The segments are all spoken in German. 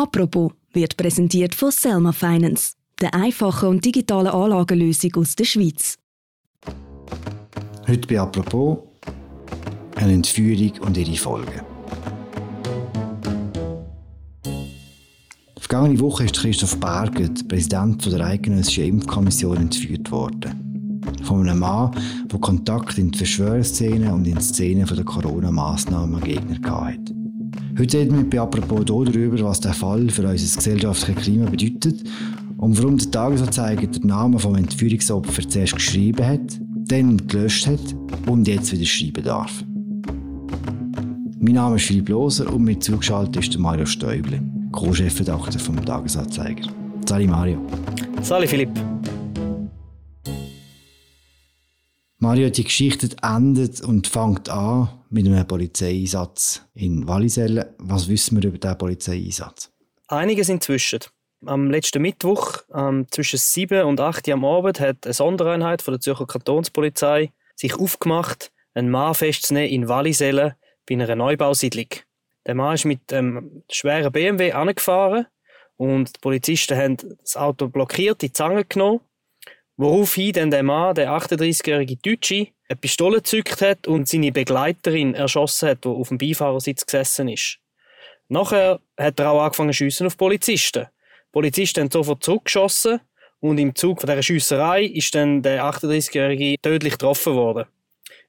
Apropos wird präsentiert von Selma Finance, der einfachen und digitalen Anlagenlösung aus der Schweiz. Heute bei Apropos eine Entführung und ihre Folgen. Vergangene Woche ist Christoph Berger, Präsident der Eidgenössischen Impfkommission, entführt worden. Von einem Mann, der Kontakt in die Verschwörungsszene und in die Szene der Corona-Massnahmen-Gegner hatte. Heute reden wir bei Apropos darüber, was der Fall für unser gesellschaftliches Klima bedeutet und warum der Tagesanzeiger den Namen vom Entführungsopfer zuerst geschrieben hat, dann gelöscht hat und jetzt wieder schreiben darf. Mein Name ist Philipp Loser und mir zugeschaltet ist Mario Stäuble, Co-Chefredakteur vom Tagesanzeiger. Sali Mario. Sali Philipp. Mario, die Geschichte endet und fängt an mit einem Polizeieinsatz in Wallisellen. Was wissen wir über diesen Polizeieinsatz? Einiges inzwischen. Am letzten Mittwoch ähm, zwischen 7 und 8 Uhr am Abend hat eine Sondereinheit von der Zürcher Kantonspolizei sich aufgemacht, einen Mann festzunehmen in Wallisellen bei einer Neubausiedlung. Der Mann ist mit einem schweren BMW angefahren und die Polizisten haben das Auto blockiert, die Zange genommen Woraufhin dann der Mann, der 38-jährige Deutsche, eine Pistole gezückt hat und seine Begleiterin erschossen hat, die auf dem Beifahrersitz gesessen ist. Nachher hat er auch angefangen schiessen auf Polizisten. Die Polizisten haben sofort zurückgeschossen und im Zug dieser Schiesserei ist dann der 38-jährige tödlich getroffen worden.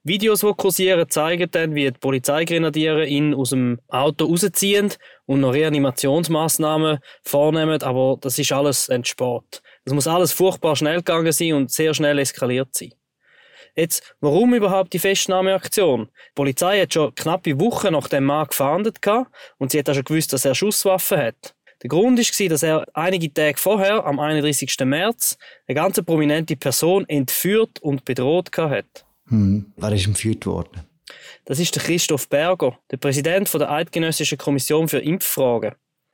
Videos, die kursieren, zeigen dann, wie die Polizeigrenadiere ihn aus dem Auto rausziehen und noch Reanimationsmaßnahmen vornehmen, aber das ist alles entspart. Das muss alles furchtbar schnell gegangen sein und sehr schnell eskaliert sein. Jetzt, warum überhaupt die Festnahmeaktion? Die Polizei hat schon knappe Wochen nach dem Mann gefahndet und sie hat auch schon gewusst, dass er Schusswaffen hat. Der Grund war, dass er einige Tage vorher, am 31. März, eine ganz prominente Person entführt und bedroht hat. Hm. Wer ist entführt worden? Das ist der Christoph Berger, der Präsident der Eidgenössischen Kommission für Impffragen.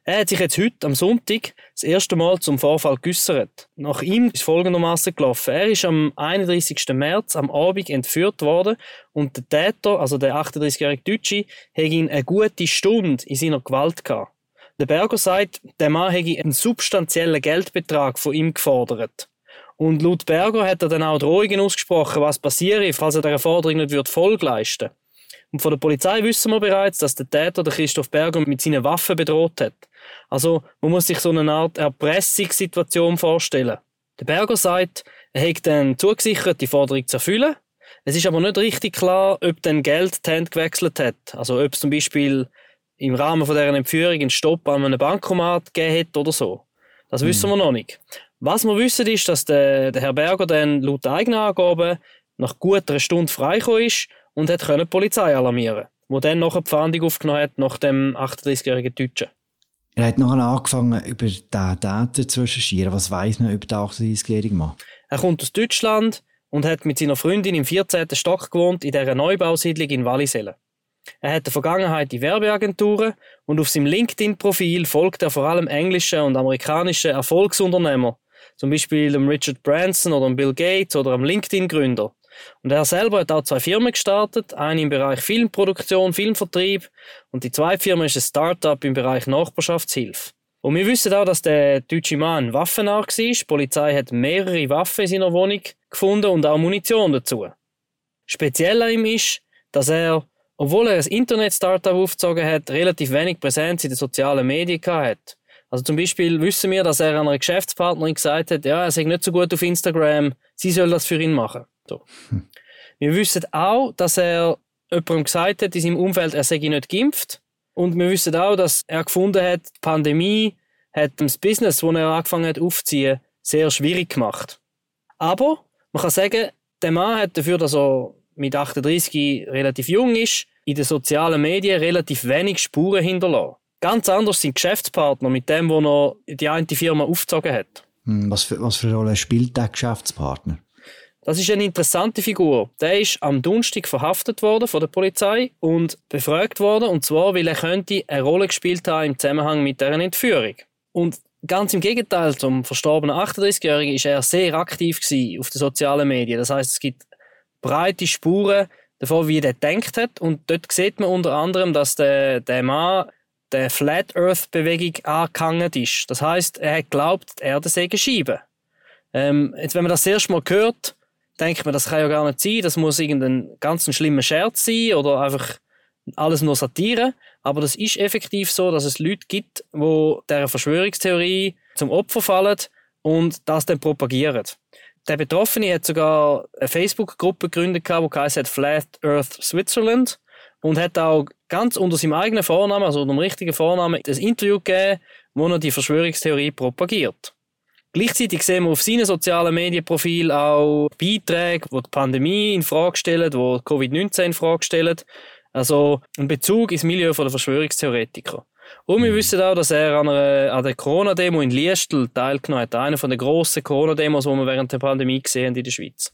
Er hat sich jetzt heute, am Sonntag, das erste Mal zum Vorfall geäussert. Nach ihm ist folgendermaßen gelaufen. Er ist am 31. März am Abend entführt worden und der Täter, also der 38-jährige Deutsche, hat ihn eine gute Stunde in seiner Gewalt gehabt. Der Berger sagt, der Mann hätte einen substanziellen Geldbetrag von ihm gefordert. Und laut Berger hat er dann auch Drohungen ausgesprochen, was passiere, falls er dieser Forderung nicht Folge leisten würde. Und von der Polizei wissen wir bereits, dass der Täter den Christoph Berger mit seinen Waffen bedroht hat. Also man muss sich so eine Art Erpressungssituation vorstellen. Der Berger sagt, er hätte dann zugesichert, die Forderung zu erfüllen. Es ist aber nicht richtig klar, ob dann Geld die Hand gewechselt hat. Also ob es zum Beispiel im Rahmen von deren Entführung einen Stopp an einem Bankomat gegeben hat oder so. Das mhm. wissen wir noch nicht. Was wir wissen ist, dass der, der Herr Berger dann laut eigenen Angaben nach gut einer Stunde freigekommen ist und hat die Polizei alarmieren wo dann noch eine Fahndung aufgenommen hat nach dem 38-jährigen Deutschen. Er hat nachher angefangen, über diesen Täter zu recherchieren. Was weiß man über den 38-jährigen Mann? Er kommt aus Deutschland und hat mit seiner Freundin im 14. Stock gewohnt in dieser Neubausiedlung in Wallisellen. Er hat eine Vergangenheit in Werbeagenturen und auf seinem LinkedIn-Profil folgt er vor allem englischen und amerikanischen Erfolgsunternehmern, zum Beispiel dem Richard Branson oder dem Bill Gates oder dem LinkedIn-Gründer. Und er selber hat auch zwei Firmen gestartet, eine im Bereich Filmproduktion, Filmvertrieb und die zweite Firma ist ein Startup im Bereich Nachbarschaftshilfe. Und wir wissen auch, dass der deutsche Mann Waffennah war. Die Polizei hat mehrere Waffen in seiner Wohnung gefunden und auch Munition dazu. Speziell an ihm ist, dass er, obwohl er ein Internet-Startup aufgezogen hat, relativ wenig Präsenz in den sozialen Medien hat. Also zum Beispiel wissen wir, dass er einer Geschäftspartnerin gesagt hat, ja, er sei nicht so gut auf Instagram, sie soll das für ihn machen. So. Hm. Wir wissen auch, dass er jemandem gesagt hat in seinem Umfeld, er sei nicht geimpft. Und wir wissen auch, dass er gefunden hat, die Pandemie hat das Business, das er angefangen hat aufzuziehen, sehr schwierig gemacht. Aber man kann sagen, der Mann hat dafür, dass er mit 38 relativ jung ist, in den sozialen Medien relativ wenig Spuren hinterlassen. Ganz anders sind Geschäftspartner mit dem, wo er die eine Firma aufgezogen hat. Hm, was für, was für eine Rolle spielt der Geschäftspartner? Das ist eine interessante Figur. Der ist am Donnerstag verhaftet worden von der Polizei und befragt worden, und zwar, weil er könnte eine Rolle gespielt haben im Zusammenhang mit deren Entführung. Und ganz im Gegenteil zum verstorbenen 38-Jährigen ist er sehr aktiv auf den sozialen Medien. Das heißt, es gibt breite Spuren davon, wie er denkt hat. Und dort sieht man unter anderem, dass der, der Mann der Flat Earth Bewegung angehangen ist. Das heißt, er hat geglaubt, die Erde sei eine. Ähm, jetzt, wenn man das erste Mal hört, denkt man, das kann ja gar nicht sein, das muss irgendein ganz schlimmer Scherz sein oder einfach alles nur Satire. Aber das ist effektiv so, dass es Leute gibt, die dieser Verschwörungstheorie zum Opfer fallen und das dann propagieren. Der Betroffene hat sogar eine Facebook-Gruppe gegründet, die heißt Flat Earth Switzerland und hat auch ganz unter seinem eigenen Vornamen, also unter dem richtigen Vornamen, ein Interview gegeben, wo er die Verschwörungstheorie propagiert. Gleichzeitig sehen wir auf seinem sozialen Medienprofil auch Beiträge, die die Pandemie in Frage stellen, die Covid-19 in Frage stellen. Also ein Bezug ins Milieu der Verschwörungstheoretiker. Und wir mhm. wissen auch, dass er an, einer, an der Corona-Demo in Liestel teilgenommen hat. Einer der grossen Corona-Demos, die wir während der Pandemie gesehen haben in der Schweiz.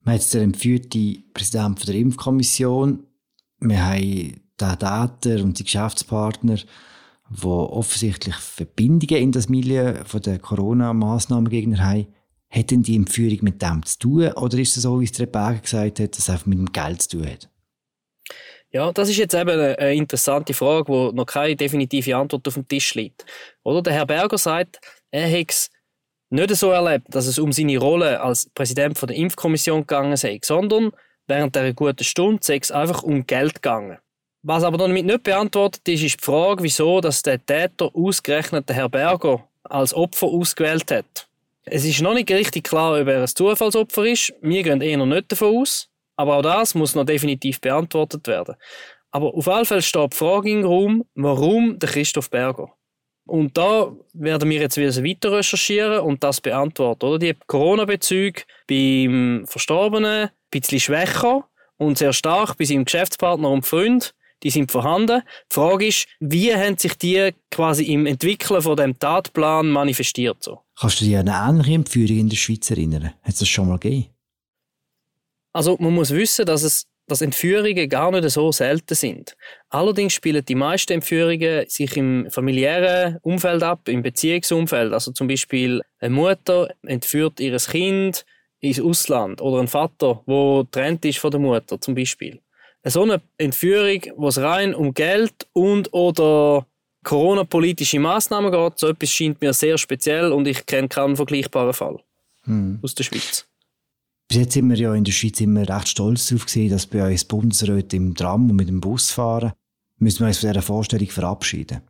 Wir haben jetzt den empführten Präsident der Impfkommission. Wir haben den Daten und die Geschäftspartner, die offensichtlich Verbindungen in das Milieu von der Corona-Massnahmengegner haben. Hat denn die Empführung mit dem zu tun? Oder ist es so, wie es der Berger gesagt hat, dass es einfach mit dem Geld zu tun hat? Ja, das ist jetzt eben eine interessante Frage, wo noch keine definitive Antwort auf dem Tisch liegt. Oder der Herr Berger sagt, er hätte es nicht so erlebt, dass es um seine Rolle als Präsident der Impfkommission gegangen sei, sondern während der guten Stunde sei es einfach um Geld gegangen. Was aber damit nicht beantwortet ist, ist die Frage, wieso dass der Täter ausgerechnet den Herr Berger als Opfer ausgewählt hat. Es ist noch nicht richtig klar, ob er ein Zufallsopfer ist. Wir gehen eher nicht davon aus. Aber auch das muss noch definitiv beantwortet werden. Aber auf jeden Fall steht die Frage im Raum, warum der Christoph Berger? Und da werden wir jetzt wieder weiter recherchieren und das beantworten. Oder? Die Corona-Bezüge beim Verstorbenen ein bisschen schwächer und sehr stark bei seinem Geschäftspartner und Freund. Die sind vorhanden. Die Frage ist, wie haben sich die quasi im Entwickeln von dem Tatplan manifestiert? So? Kannst du dich an eine ähnliche Entführung in der Schweiz erinnern? Hat es das schon mal gegeben? Also man muss wissen, dass es dass Entführungen gar nicht so selten sind. Allerdings spielen die meisten Entführungen sich im familiären Umfeld ab, im Beziehungsumfeld. Also zum Beispiel eine Mutter entführt ihr Kind ins Ausland oder ein Vater, wo trennt ist von der Mutter zum Beispiel. So eine Entführung, wo es rein um Geld und oder Corona-politische Maßnahmen geht, so etwas scheint mir sehr speziell und ich kenne keinen vergleichbaren Fall hm. aus der Schweiz. Bis jetzt sind wir ja in der Schweiz immer recht stolz darauf gewesen, dass bei uns Bundesräte im Tram und mit dem Bus fahren. Müssen wir uns von dieser Vorstellung verabschieden?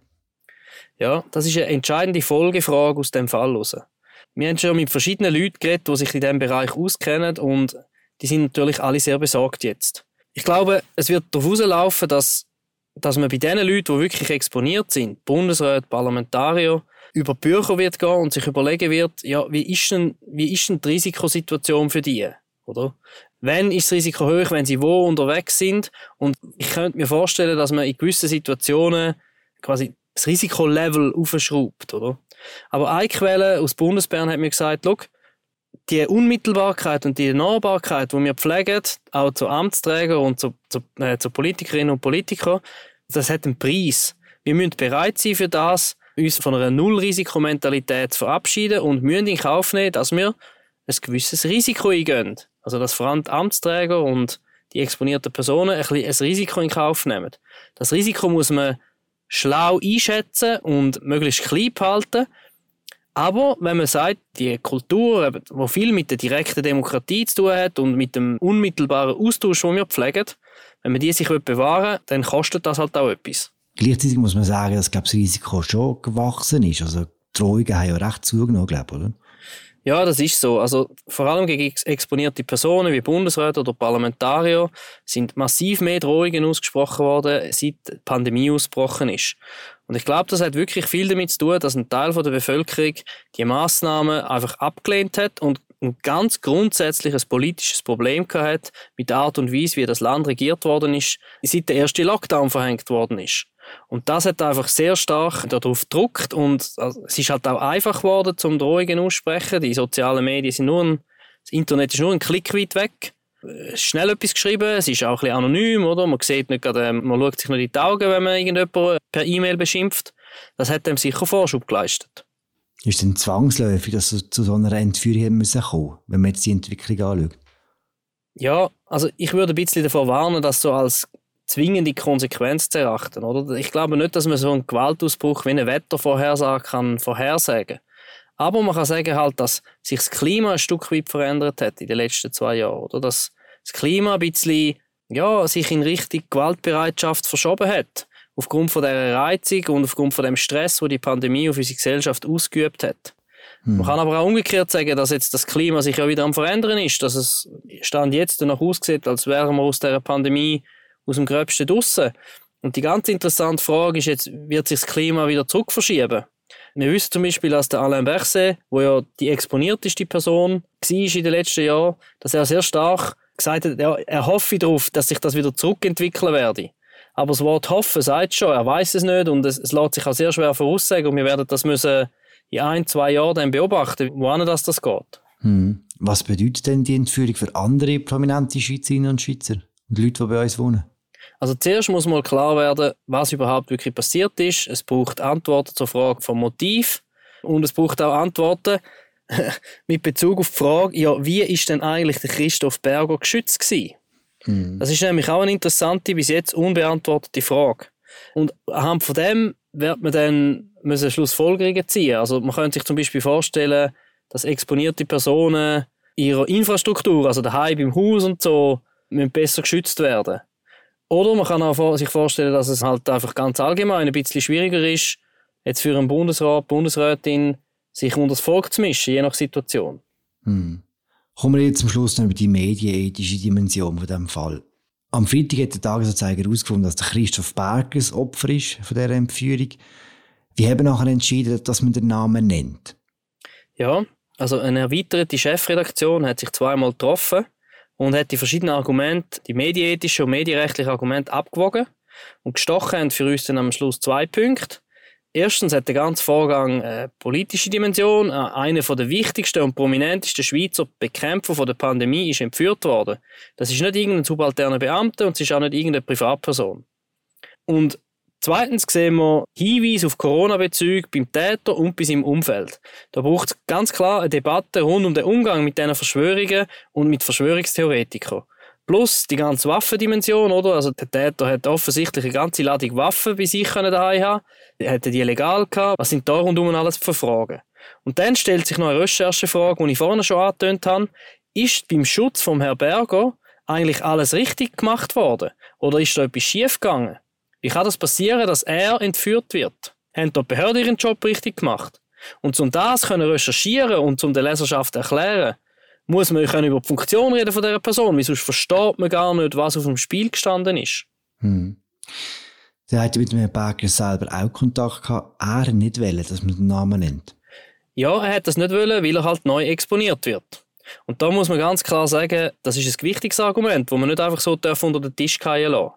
Ja, das ist eine entscheidende Folgefrage aus dem Fall heraus. Wir haben schon mit verschiedenen Leuten geredet, die sich in diesem Bereich auskennen und die sind natürlich alle sehr besorgt jetzt. Ich glaube, es wird darauf rauslaufen, dass, dass man bei den Leuten, die wirklich exponiert sind, Bundesräte, Parlamentarier, über Bücher wird gehen und sich überlegen wird, ja, wie ist denn, wie ist denn die Risikosituation für die, oder? Wenn ist das Risiko hoch, wenn sie wo unterwegs sind? Und ich könnte mir vorstellen, dass man in gewissen Situationen quasi das Risikolevel aufschraubt, oder? Aber eine Quelle aus Bundesbern hat mir gesagt, look, die Unmittelbarkeit und die Nahbarkeit, die wir pflegen, auch zu Amtsträgern und zu, zu, äh, zu Politikerinnen und Politikern, das hat einen Preis. Wir müssen bereit sein für das, uns von einer Nullrisikomentalität zu verabschieden und müssen in Kauf nehmen, dass wir ein gewisses Risiko eingehen. Also, dass vor allem die Amtsträger und die exponierten Personen ein, ein Risiko in Kauf nehmen. Das Risiko muss man schlau einschätzen und möglichst klein behalten. Aber wenn man sagt, die Kultur, die viel mit der direkten Demokratie zu tun hat und mit dem unmittelbaren Austausch, den wir pflegen, wenn man die sich bewahren will, dann kostet das halt auch etwas. Gleichzeitig muss man sagen, dass glaub, das Risiko schon gewachsen ist. Also Drohungen haben ja recht zugenommen, glaube oder? Ja, das ist so. Also vor allem gegen exponierte Personen wie Bundesräte oder Parlamentarier sind massiv mehr Drohungen ausgesprochen worden, seit die Pandemie ausgebrochen ist. Und ich glaube, das hat wirklich viel damit zu tun, dass ein Teil der Bevölkerung die Maßnahmen einfach abgelehnt hat und ein ganz grundsätzliches politisches Problem hat mit der Art und Weise, wie das Land regiert worden ist, seit der erste Lockdown verhängt worden ist. Und das hat einfach sehr stark darauf gedruckt und also, es ist halt auch einfach geworden, zum Drohungen aussprechen. Die sozialen Medien sind nur ein, das Internet ist nur ein Klick weit weg. Es ist schnell etwas geschrieben, es ist auch ein bisschen anonym, oder? Man sieht nicht gerade, ähm, man schaut sich nicht in die Augen, wenn man irgendjemanden per E-Mail beschimpft. Das hat dem sicher Vorschub geleistet. Ist es denn zwangsläufig, dass es zu so einer Entführung kommen müssen, wenn man jetzt die Entwicklung anschaut? Ja, also ich würde ein bisschen davor warnen, das so als zwingende Konsequenz zu erachten. Oder? Ich glaube nicht, dass man so einen Gewaltausbruch wie eine Wettervorhersage kann vorhersagen Aber man kann sagen, halt, dass sich das Klima ein Stück weit verändert hat in den letzten zwei Jahren. Oder? Dass das Klima ein bisschen ja, sich in Richtung Gewaltbereitschaft verschoben hat. Aufgrund von dieser Reizung und aufgrund von dem Stress, wo die Pandemie auf unsere Gesellschaft ausgeübt hat. Hm. Man kann aber auch umgekehrt sagen, dass jetzt das Klima sich ja wieder am Verändern ist, dass es Stand jetzt danach aussieht, als wären wir aus dieser Pandemie aus dem Gröbsten draussen. Und die ganz interessante Frage ist jetzt, wird sich das Klima wieder zurückverschieben? Wir wissen zum Beispiel, dass der Alain Berset, wo ja die exponierteste Person war in den letzten Jahren, dass er sehr stark gesagt hat, er, hoffe darauf, dass sich das wieder zurückentwickeln werde. Aber das Wort hoffen sagt schon, er weiß es nicht und es, es lässt sich auch sehr schwer voraussagen und wir werden das müssen in ein, zwei Jahren dann beobachten, wohin das, das geht. Hm. Was bedeutet denn die Entführung für andere prominente Schweizerinnen und Schweizer und Leute, die bei uns wohnen? Also zuerst muss mal klar werden, was überhaupt wirklich passiert ist. Es braucht Antworten zur Frage vom Motiv und es braucht auch Antworten mit Bezug auf die Frage, ja, wie ist denn eigentlich der Christoph Berger geschützt gewesen? Mhm. Das ist nämlich auch eine interessante, bis jetzt unbeantwortete Frage. Und anhand von dem wird man dann müssen Schlussfolgerungen ziehen. Also man könnte sich zum Beispiel vorstellen, dass exponierte Personen ihrer Infrastruktur, also daheim im Haus und so, müssen besser geschützt werden. Oder man kann auch sich vorstellen, dass es halt einfach ganz allgemein ein bisschen schwieriger ist, jetzt für einen Bundesrat, Bundesrätin, sich unter das Volk zu mischen, je nach Situation. Hm. Kommen wir jetzt zum Schluss noch über die medienethische Dimension von diesem Fall. Am Freitag hat der Tagesanzeiger herausgefunden, dass der Christoph Berger das Opfer ist von dieser Entführung. Wie haben nachher entschieden, dass man den Namen nennt? Ja, also eine erweiterte Chefredaktion hat sich zweimal getroffen und hat die verschiedenen Argumente, die medienethischen und medienrechtlichen Argumente abgewogen und gestochen haben für uns dann am Schluss zwei Punkte. Erstens hat der ganze Vorgang eine politische Dimension. Äh, einer der wichtigsten und prominentesten Schweizer Bekämpfer der Pandemie ist entführt worden. Das ist nicht irgendein subalterner Beamter und es ist auch nicht irgendeine Privatperson. Und Zweitens sehen wir Hinweise auf Corona-Bezüge beim Täter und bei seinem Umfeld. Da braucht es ganz klar eine Debatte rund um den Umgang mit diesen Verschwörungen und mit Verschwörungstheoretikern. Plus die ganze Waffendimension, oder? Also der Täter hat offensichtlich eine ganze Ladung Waffen bei sich daheim haben. Er hätte die legal gehabt. Was sind da rundum alles für Fragen? Und dann stellt sich noch eine Recherchefrage, die ich vorhin schon angetönt habe. Ist beim Schutz vom Herrn Berger eigentlich alles richtig gemacht worden? Oder ist da etwas schief gegangen? Wie kann das passieren, dass er entführt wird? Haben die Behörden ihren Job richtig gemacht? Und um das können recherchieren und um der Leserschaft erklären, muss man können über die Funktion reden von dieser Person, weil sonst versteht man gar nicht, was auf dem Spiel gestanden ist. Hm. Der hat mit dem Berger selber auch Kontakt gehabt. Er nicht wollen, dass man den Namen nennt. Ja, er hat das nicht wollen, weil er halt neu exponiert wird. Und da muss man ganz klar sagen, das ist ein gewichtiges Argument, das man nicht einfach so unter den Tisch fallen lassen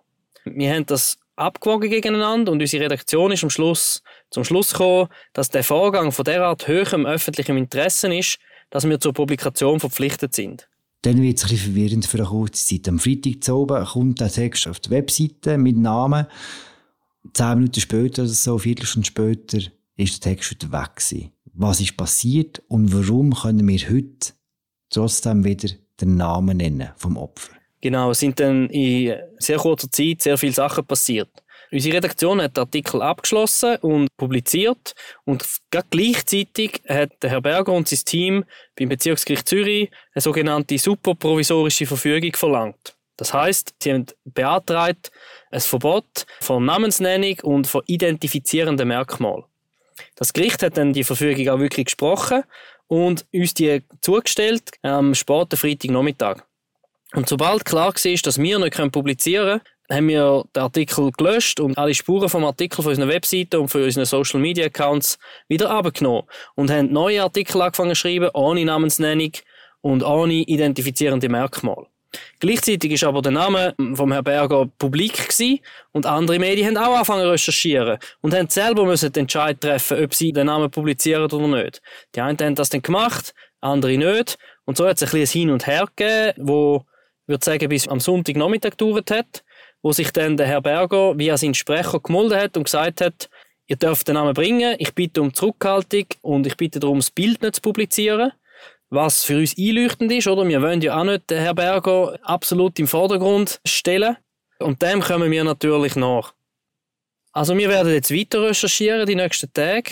Wir haben das abgewogen gegeneinander und unsere Redaktion ist am Schluss, zum Schluss gekommen, dass der Vorgang von derart hohem öffentlichem Interesse ist, dass wir zur Publikation verpflichtet sind. Dann wird es ein bisschen verwirrend für eine kurze Zeit. Am Freitag zu oben kommt der Text auf die Webseite mit Namen. Zehn Minuten später oder so, eine Viertelstunde später, ist der Text wieder weg gewesen. Was ist passiert und warum können wir heute trotzdem wieder den Namen nennen vom Opfer? Genau, es sind dann in sehr kurzer Zeit sehr viele Sachen passiert. Unsere Redaktion hat den Artikel abgeschlossen und publiziert und gleichzeitig hat der Herr Berger und sein Team beim Bezirksgericht Zürich eine sogenannte superprovisorische Verfügung verlangt. Das heißt, sie haben beantragt ein Verbot von Namensnennung und von identifizierenden Merkmalen. Das Gericht hat dann die Verfügung auch wirklich gesprochen und uns die zugestellt am späten Freitagnachmittag. Und sobald klar war, dass wir nicht publizieren können, haben wir den Artikel gelöscht und alle Spuren vom Artikel von unserer Webseite und von unseren Social Media Accounts wieder abgenommen und haben neue Artikel angefangen zu schreiben, ohne Namensnennung und ohne identifizierende Merkmale. Gleichzeitig ist aber der Name vom Herrn Berger publik gewesen und andere Medien haben auch angefangen zu recherchieren und haben selber müssen den Entscheid treffen, ob sie den Namen publizieren oder nicht. Die einen haben das dann gemacht, andere nicht und so hat es ein bisschen Hin und Her gegeben, wo würde sagen, bis am Sonntagnachmittag gedauert hat, wo sich dann der Herr Berger via seinen Sprecher gemolden hat und gesagt hat, ihr dürft den Namen bringen, ich bitte um Zurückhaltung und ich bitte darum, das Bild nicht zu publizieren. Was für uns einleuchtend ist, oder? Wir wollen ja auch nicht den Herr Berger absolut im Vordergrund stellen. Und dem kommen wir natürlich nach. Also wir werden jetzt weiter recherchieren die nächsten Tage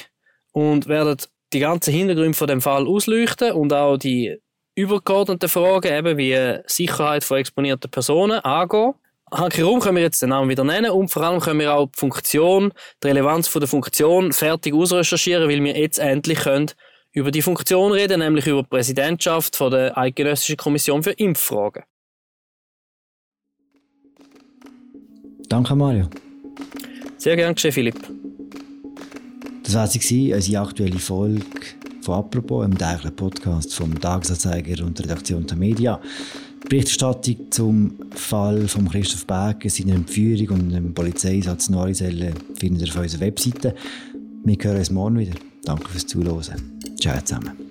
und werden die ganzen Hintergründe von dem Fall ausleuchten und auch die übergeordneten Fragen, eben wie Sicherheit von exponierten Personen, angehen. Hankerum können wir jetzt den Namen wieder nennen und vor allem können wir auch die Funktion, die Relevanz von der Funktion fertig ausrecherchieren, weil wir jetzt endlich können über die Funktion reden, nämlich über die Präsidentschaft von der Eidgenössischen Kommission für Impffragen. Danke, Mario. Sehr gerne, Philipp. Das war sie, unsere aktuelle Folge von «Apropos», einem täglichen Podcast vom Tagesanzeiger und der Redaktion der Media. Die Berichterstattung zum Fall von Christoph Berger, seiner Entführung und dem Polizeieinsatz in Arizelle findet ihr auf unserer Webseite. Wir hören uns morgen wieder. Danke fürs Zuhören. Ciao zusammen.